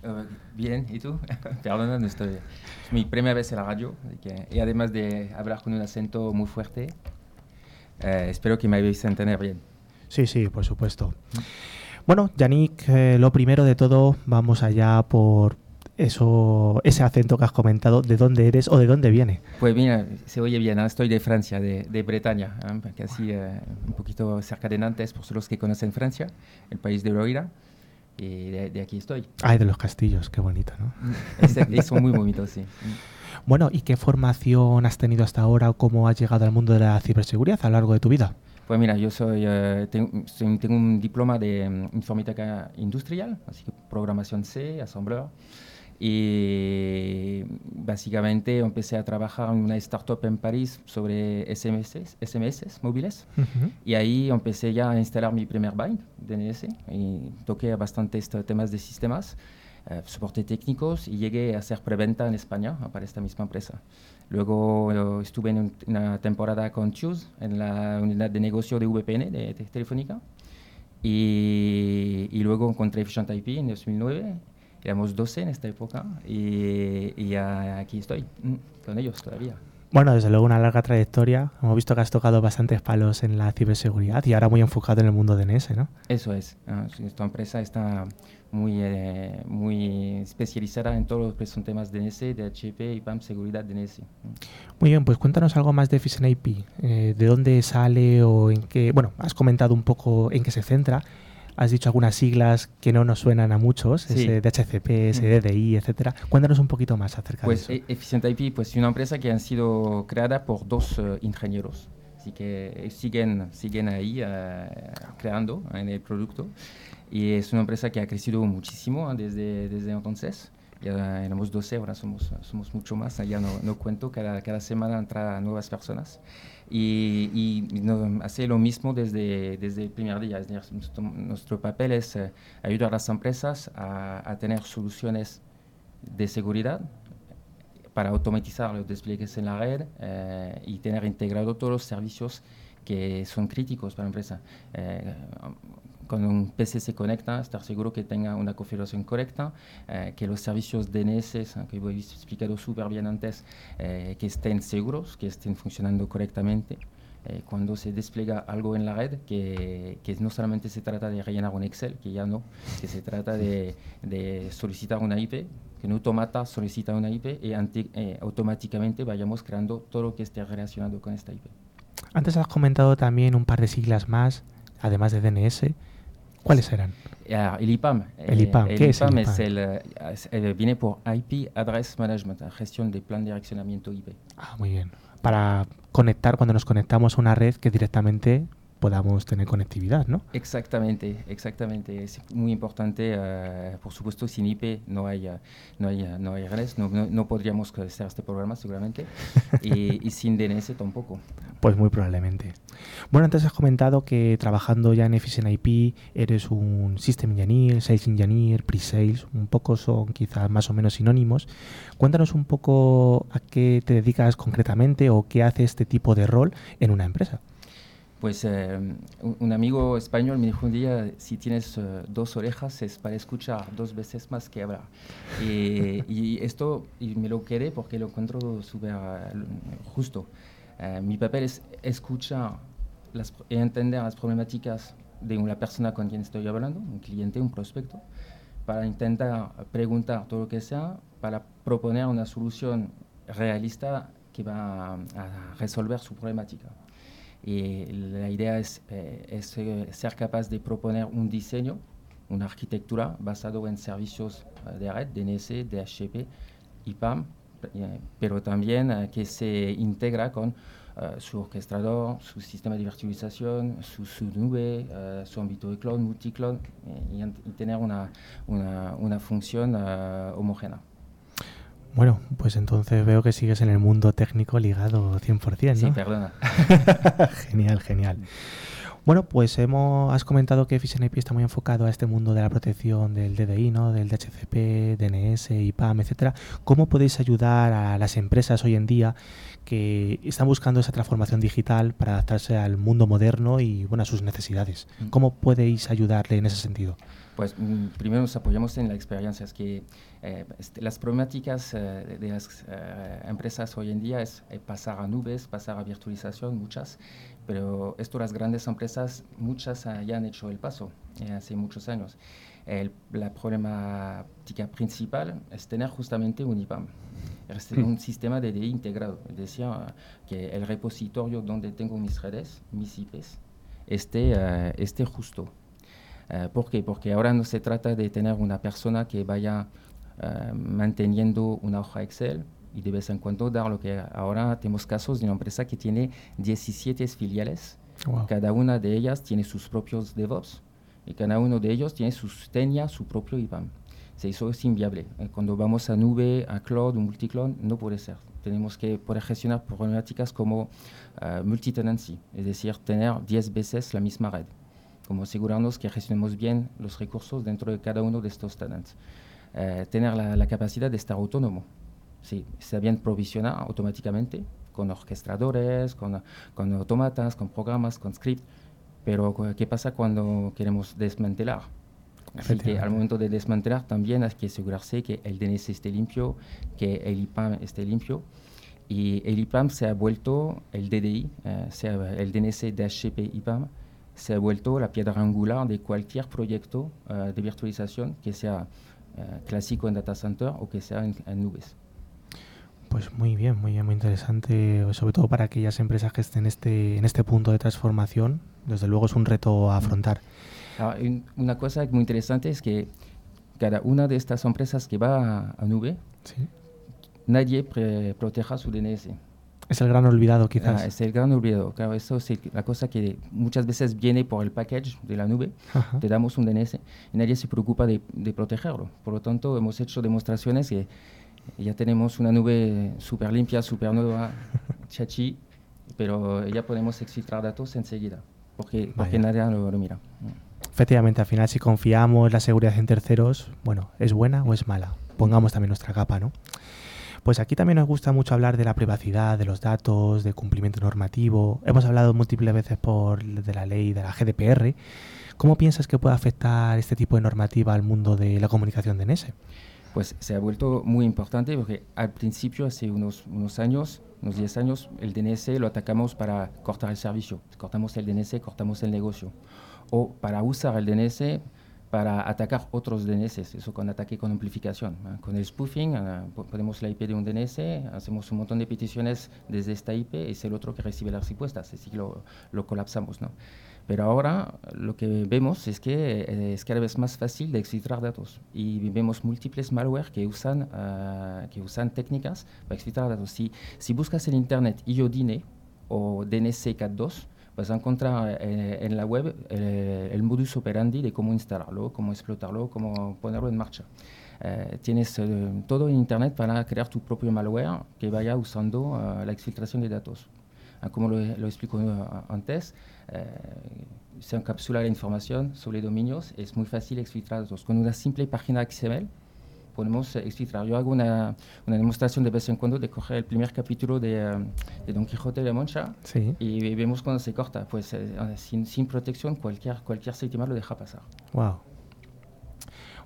Uh, bien, ¿y tú? Perdona, no estoy. Es mi primera vez en la radio y, que- y además de hablar con un acento muy fuerte, eh, espero que me vais a entender bien. Sí, sí, por supuesto. Bueno, Yannick, eh, lo primero de todo, vamos allá por eso, ese acento que has comentado, de dónde eres o de dónde viene. Pues mira, se oye bien, ¿eh? estoy de Francia, de, de Bretaña, ¿eh? casi eh, un poquito cerca de Nantes, por los que conocen Francia, el país de Loira, y de, de aquí estoy. Ay, de los castillos, qué bonito, ¿no? Es- es- son muy bonitos, sí. Bueno, ¿y qué formación has tenido hasta ahora o cómo has llegado al mundo de la ciberseguridad a lo largo de tu vida? Pues mira, yo soy, eh, tengo, soy- tengo un diploma de mm, informática industrial, así que programación C, assembleur. Y básicamente empecé a trabajar en una startup en París sobre SMS, SMS móviles. Y ahí empecé ya a instalar mi primer byte DNS y toqué bastante estos temas de sistemas, eh, soporte técnicos y llegué a hacer preventa en España para esta misma empresa. Luego eh, estuve en un- una temporada con Choose en la unidad de negocio de VPN de, de Telefónica y, y luego encontré Efficient IP en 2009. Éramos 12 en esta época y, y aquí estoy mm, con ellos todavía. Bueno, desde luego una larga trayectoria. Hemos visto que has tocado bastantes palos en la ciberseguridad y ahora muy enfocado en el mundo DNS, ¿no? Eso es. ah, esta empresa está muy, eh, muy especializada en todo lo que son temas DNS, DHCP, IPAM, seguridad DNS. Muy bien, pues cuéntanos algo más de Fission IP. Eh, ¿De dónde sale o en qué? Bueno, has comentado un poco en qué se centra. Has dicho algunas siglas que no nos suenan a muchos, Sí. DHCP, SDDI, etcétera. Cuéntanos un poquito más acerca Pues de eso. Efficient IP pues, es una empresa que ha sido creada por dos eh, ingenieros. Así que eh, siguen, siguen ahí eh, creando en el producto. Y es una empresa que ha crecido muchísimo eh, desde, desde entonces. Ya éramos 12, ahora somos, somos mucho más. Ya no, no cuento, cada, cada semana entran nuevas personas. Y, y hace lo mismo desde, desde el primer día. Nuestro, papel es eh, ayudar a las empresas a, a tener soluciones de seguridad para automatizar los despliegues en la red eh, y tener integrado todos los servicios que son críticos para la empresa. Eh, cuando un PC se conecta, estar seguro que tenga una configuración correcta, eh, que los servicios DNS, eh, que he explicado súper bien antes, eh, que estén seguros, que estén funcionando correctamente. Eh, cuando se despliega algo en la red, que, que no solamente se trata de rellenar un Excel, que ya no, que se trata de, de solicitar una IP, que un automata solicita una IP y eh, automáticamente vayamos creando todo lo que esté relacionado con esta IP. Antes has comentado también un par de siglas más, además de DNS. ¿Cuáles eran? Ah, el IPAM. El eh, IPAM, el ¿qué es el IPAM IPAM? es el, eh, eh, viene por IP Address Management, gestión de plan de direccionamiento IP. Ah, muy bien. Para conectar, cuando nos conectamos a una red que directamente podamos tener conectividad, ¿no? Exactamente, exactamente. Es muy importante. eh, por supuesto, sin IP no hay, eh, no hay, eh, no hay redes, no, no, no podríamos hacer este programa seguramente. y, y sin DNS tampoco. Pues muy probablemente. Bueno, antes has comentado que trabajando ya en Efficient IP eres un System Engineer, Sales Engineer, Pre-Sales, un poco son quizás más o menos sinónimos. Cuéntanos un poco a qué te dedicas concretamente o qué hace este tipo de rol en una empresa. Pues eh, un, un amigo español me dijo un día, si tienes eh, dos orejas es para escuchar dos veces más que hablar. Y, y esto y me lo quedé porque lo encuentro súper eh, justo. Mi papel es escuchar las, y entender las problemáticas de una persona con quien estoy hablando, un cliente, un prospecto, para intentar preguntar todo lo que sea, para proponer una solución realista que va a, a resolver su problemática. Y la idea es, eh, eh, ser capaz de proponer un diseño, una arquitectura basado en servicios eh, de red, DNS, DHCP, IPAM, pero también que se integra con eh, su orquestador, su sistema de virtualización, su, su nube, eh, su ámbito de cloud, multicloud, eh, y, y tener una, una, una función homogénea. Bueno, pues entonces veo que sigues en el mundo técnico ligado 100%, ¿no? Sí, perdona. genial, genial. Bueno, pues hemos, has comentado que Efficient IP está muy enfocado a este mundo de la protección del DDI, ¿no? del DHCP, DNS, IPAM, etcétera. ¿Cómo podéis ayudar a las empresas hoy en día que están buscando esa transformación digital para adaptarse al mundo moderno y bueno, a sus necesidades? Mm. ¿Cómo podéis ayudarle en ese sentido? Pues mm, primero nos apoyamos en la experiencia. Es que eh, este, las problemáticas eh, de, las eh, empresas hoy en día es eh, pasar a nubes, pasar a virtualización, muchas. Pero esto las grandes empresas, muchas ya han hecho el paso eh, hace muchos años. El- la problemática principal es tener justamente un IPAM. Es un sistema de DI integrado. Es decir, que el repositorio donde tengo mis redes, mis IPs, esté, esté justo. ¿Por qué? Porque ahora no se trata de tener una persona que vaya eh, manteniendo una hoja Excel y de vez en cuando dar lo que ahora tenemos casos de una empresa que tiene 17 filiales, Wow. cada una de ellas tiene sus propios DevOps y cada uno de ellos tiene sus, tenía su propio IPAM. Sí, Eso es inviable. Eh, Cuando vamos a nube, a cloud o multicloud, no puede ser. Tenemos que poder gestionar problemáticas como eh, multitenancy, es decir, tener 10 veces la misma red como asegurarnos que gestionemos bien los recursos dentro de cada uno de estos tenants. Eh, tener la, la capacidad de estar autónomo. Sí, está bien provisionar automáticamente con orquestadores, con, con automatas, con programas, con script, pero cu- ¿qué pasa cuando queremos desmantelar? Así que al momento de desmantelar también hay que asegurarse que el DNS esté limpio, que el IPAM esté limpio. Y el IPAM se ha vuelto, el DDI, eh, se ha- el DNS DHCP IPAM, se ha vuelto la piedra angular de cualquier proyecto eh, de virtualización que sea eh, clásico en data center o que sea en, en nubes. Pues muy bien, muy bien, muy interesante, sobre todo para aquellas empresas que estén este, en este punto de transformación. Desde luego es un reto a afrontar. Ah, una cosa muy interesante es que cada una de estas empresas que va a, nube, nadie proteja su DNS. Es el gran olvidado, quizás. Ah, es el gran olvidado. Claro, eso es la cosa que muchas veces viene por el package de la nube. Te damos un DNS y nadie se preocupa de, protegerlo. Por lo tanto, hemos hecho demostraciones que ya tenemos una nube súper limpia, súper nueva, chachi, pero ya podemos exfiltrar datos enseguida, porque, porque nadie lo, lo mira. Efectivamente, al final, si confiamos la seguridad en terceros, bueno, ¿es buena o es mala? Pongamos también nuestra capa, ¿no? Pues aquí también nos gusta mucho hablar de la privacidad, de los datos, de cumplimiento normativo. Hemos hablado múltiples veces por de la ley de la GDPR. ¿Cómo piensas que puede afectar este tipo de normativa al mundo de la comunicación de NS? Pues se ha vuelto muy importante porque al principio, hace unos, unos años, unos 10 años, el DNS lo atacamos para cortar el servicio. Cortamos el DNS, cortamos el negocio. O para usar el DNS para atacar otros DNS, eso con ataque con amplificación. Con el spoofing uh, ponemos la IP de un DNS, hacemos un montón de peticiones desde esta IP es el otro que recibe las respuestas, así que lo, lo colapsamos. ¿no? Pero ahora lo que vemos es que eh, es cada vez más fácil de exfiltrar datos y vemos múltiples malware que usan, uh, que usan técnicas para exfiltrar datos. Si, si buscas en Internet IODINE o DNS Cat2, vas a encontrar eh, en la web eh, el modus operandi de cómo instalarlo, cómo explotarlo, cómo ponerlo en marcha. Eh, tienes todo en Internet para crear tu propio malware que vaya usando la exfiltración de datos. Ah, como lo, lo explico antes, se encapsula la información sobre dominios, es muy fácil exfiltrar datos. Con una simple página XML podemos explicar. Yo hago una, una, demostración de vez en cuando de coger el primer capítulo de, eh, de Don Quijote de la Mancha y vemos cuando se corta. Pues eh, sin, sin, protección cualquier, cualquier sistema lo deja pasar. Wow.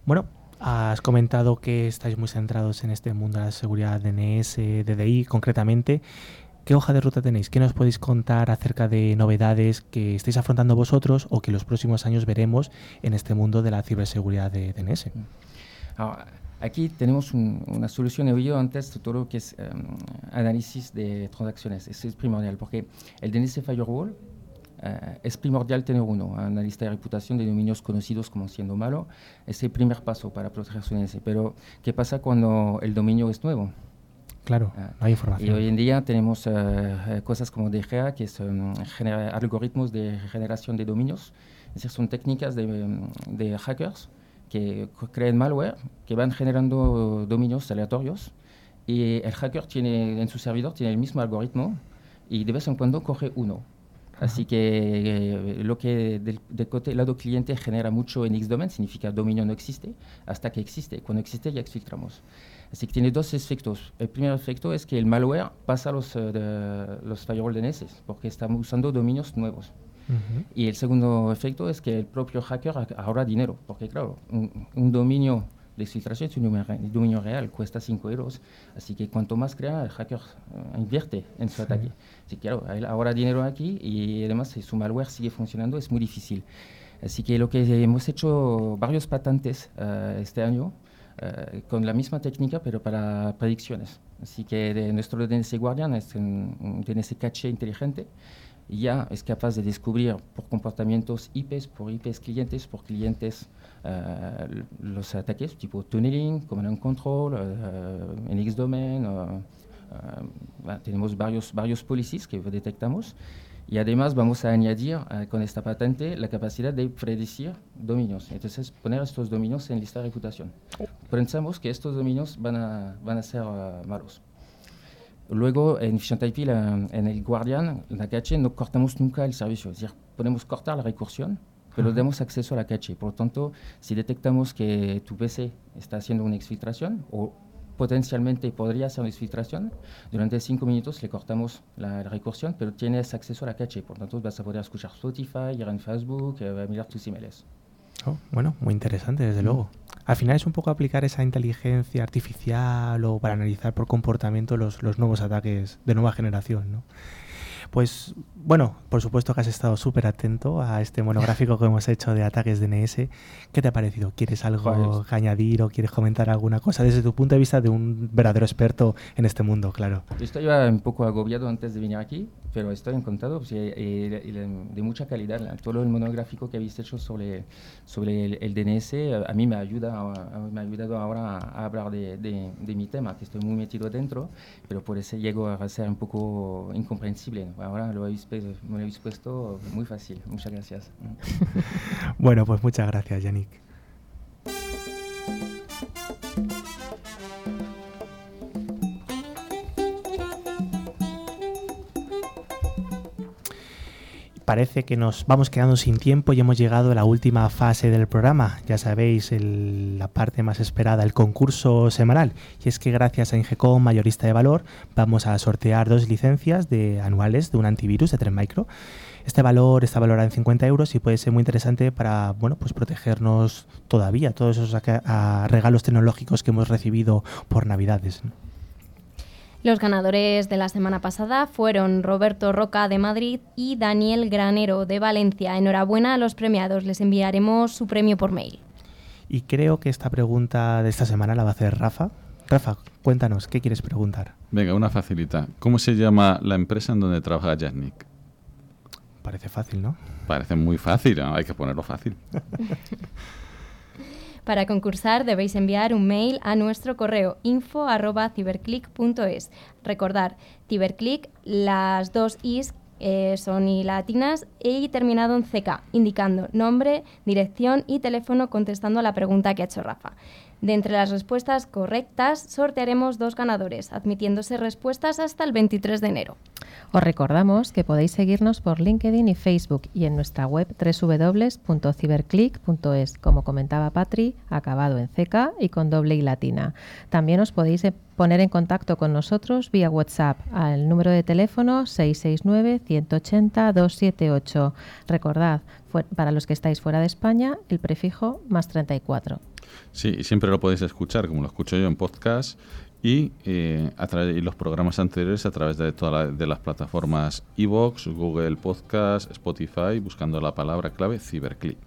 Bueno, has comentado que estáis muy centrados en este mundo de la seguridad DNS, DDI concretamente. ¿Qué hoja de ruta tenéis? ¿Qué nos podéis contar acerca de novedades que estáis afrontando vosotros o que los próximos años veremos en este mundo de la ciberseguridad de DNS? Ahora, Aquí tenemos una solución, he oído antes todo lo que es em, análisis de transacciones. Eso es primordial porque el DNS Firewall eh, es primordial tener uno, una lista de reputación de dominios conocidos como siendo malo. Es el primer paso para proteger su DNS. Pero, ¿qué pasa cuando el dominio es nuevo? Claro, ah, no hay información. Y hoy en día tenemos eh, cosas como DGA, que son algoritmos de generación de dominios. Es decir, son técnicas de, de hackers que crean malware, que van generando dominios aleatorios y el hacker tiene en su servidor tiene el mismo algoritmo y de vez en cuando coge uno. Así que eh, lo que del, del, lado cliente genera mucho en Xdomain significa dominio no existe hasta que existe. Cuando existe ya exfiltramos. Así que tiene dos efectos. El primer efecto es que el malware pasa a los, uh, los firewall DNS porque estamos usando dominios nuevos. Y el segundo efecto es que el propio hacker ahorra dinero, porque claro, un, dominio de exfiltración es un dominio real, cuesta 5 euros, así que cuanto más crea, el hacker eh, invierte en su ataque. Así que claro, él ahorra dinero aquí y además si su malware sigue funcionando es muy difícil. Así que lo que hemos hecho varios patentes uh, este año uh, con la misma técnica pero para predicciones. Así que de nuestro DNS Guardian es un, un DNS caché inteligente ya es capaz de descubrir por comportamientos IPs, por IPs clientes, por clientes uh, los ataques tipo tunneling, command control, uh, en Xdomain. Uh, tenemos varios, varios policies que detectamos y además vamos a añadir con esta patente la capacidad de predecir dominios. Entonces, poner estos dominios en lista de reputación. Pensamos que estos dominios van a, van a ser malos. Luego, en IP, en el Guardian, la caché, no cortamos nunca el servicio. Es decir, podemos cortar la recursión, pero damos acceso a la caché. Por lo tanto, si detectamos que tu PC está haciendo una exfiltración o potencialmente podría hacer una exfiltración, durante cinco minutos le cortamos la, recursión, pero tienes acceso a la caché. Por lo tanto, vas a poder escuchar Spotify, ir en Facebook, eh, mirar tus emails. Oh, bueno, muy interesante, desde luego. Al final es un poco aplicar esa inteligencia artificial o para analizar por comportamiento los, los nuevos ataques de nueva generación, ¿no? Pues bueno, por supuesto que has estado súper atento a este monográfico que hemos hecho de ataques DNS. ¿Qué te ha parecido? ¿Quieres algo que añadir o quieres comentar alguna cosa desde tu punto de vista de un verdadero experto en este mundo, claro? Estoy un poco agobiado antes de venir aquí pero estoy encantado pues, de mucha calidad. Todo el monográfico que habéis hecho sobre, sobre el, DNS a mí me, ayuda, me ha ayudado ahora a hablar de, de, mi tema, que estoy muy metido dentro, pero por eso llego a ser un poco incomprensible. Ahora lo habéis, me lo habéis puesto muy fácil. Muchas gracias. bueno, pues muchas gracias, Yannick. Parece que nos vamos quedando sin tiempo y hemos llegado a la última fase del programa. Ya sabéis, la parte más esperada, el concurso semanal. Y es que gracias a Ingecom, mayorista de valor, vamos a sortear dos licencias de anuales de un antivirus de 3 Micro. Este valor está valorado en 50 euros y puede ser muy interesante para bueno, pues protegernos todavía, todos esos regalos tecnológicos que hemos recibido por Navidades. Los ganadores de la semana pasada fueron Roberto Roca de Madrid y Daniel Granero de Valencia. Enhorabuena a los premiados, les enviaremos su premio por mail. Y creo que esta pregunta de esta semana la va a hacer Rafa. Rafa, cuéntanos, ¿qué quieres preguntar? Venga, una facilita. ¿Cómo se llama la empresa en donde trabaja Janik? Parece fácil, ¿no? Parece muy fácil, hay que ponerlo fácil. Para concursar debéis enviar un mail a nuestro correo info.ciberclick.es. Recordar, Ciberclick, las dos is eh, son y latinas y terminado en CK, indicando nombre, dirección y teléfono contestando a la pregunta que ha hecho Rafa. De entre las respuestas correctas, sortearemos dos ganadores, admitiéndose respuestas hasta el 23 de enero. Os recordamos que podéis seguirnos por LinkedIn y Facebook y en nuestra web www.ciberclick.es, como comentaba Patri, acabado en CK y con doble y latina. También os podéis eh, poner en contacto con nosotros vía WhatsApp al número de teléfono 669-180-278. Recordad, para los que estáis fuera de España, el prefijo más 34. Sí, y siempre lo podéis escuchar, como lo escucho yo en podcast, y, eh, a través, los programas anteriores a través de todas las plataformas iVoox, Google Podcast, Spotify, buscando la palabra clave Ciberclick.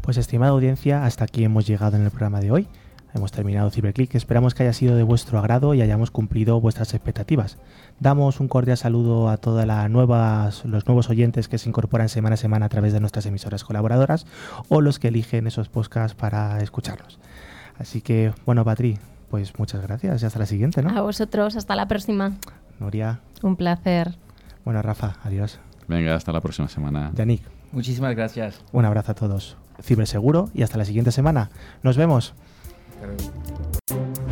Pues estimada audiencia, hasta aquí hemos llegado en el programa de hoy. Hemos terminado Ciberclick. Esperamos que haya sido de vuestro agrado y hayamos cumplido vuestras expectativas. Damos un cordial saludo a todos los nuevos oyentes que se incorporan semana a semana a través de nuestras emisoras colaboradoras o los que eligen esos podcasts para escucharlos. Así que, bueno, Patri, pues muchas gracias y hasta la siguiente, ¿no? A vosotros, hasta la próxima. Noria. Un placer. Bueno, Rafa, adiós. Venga, hasta la próxima semana. Yannick. Muchísimas gracias. Un abrazo a todos. Ciberseguro y hasta la siguiente semana. Nos vemos. Karan.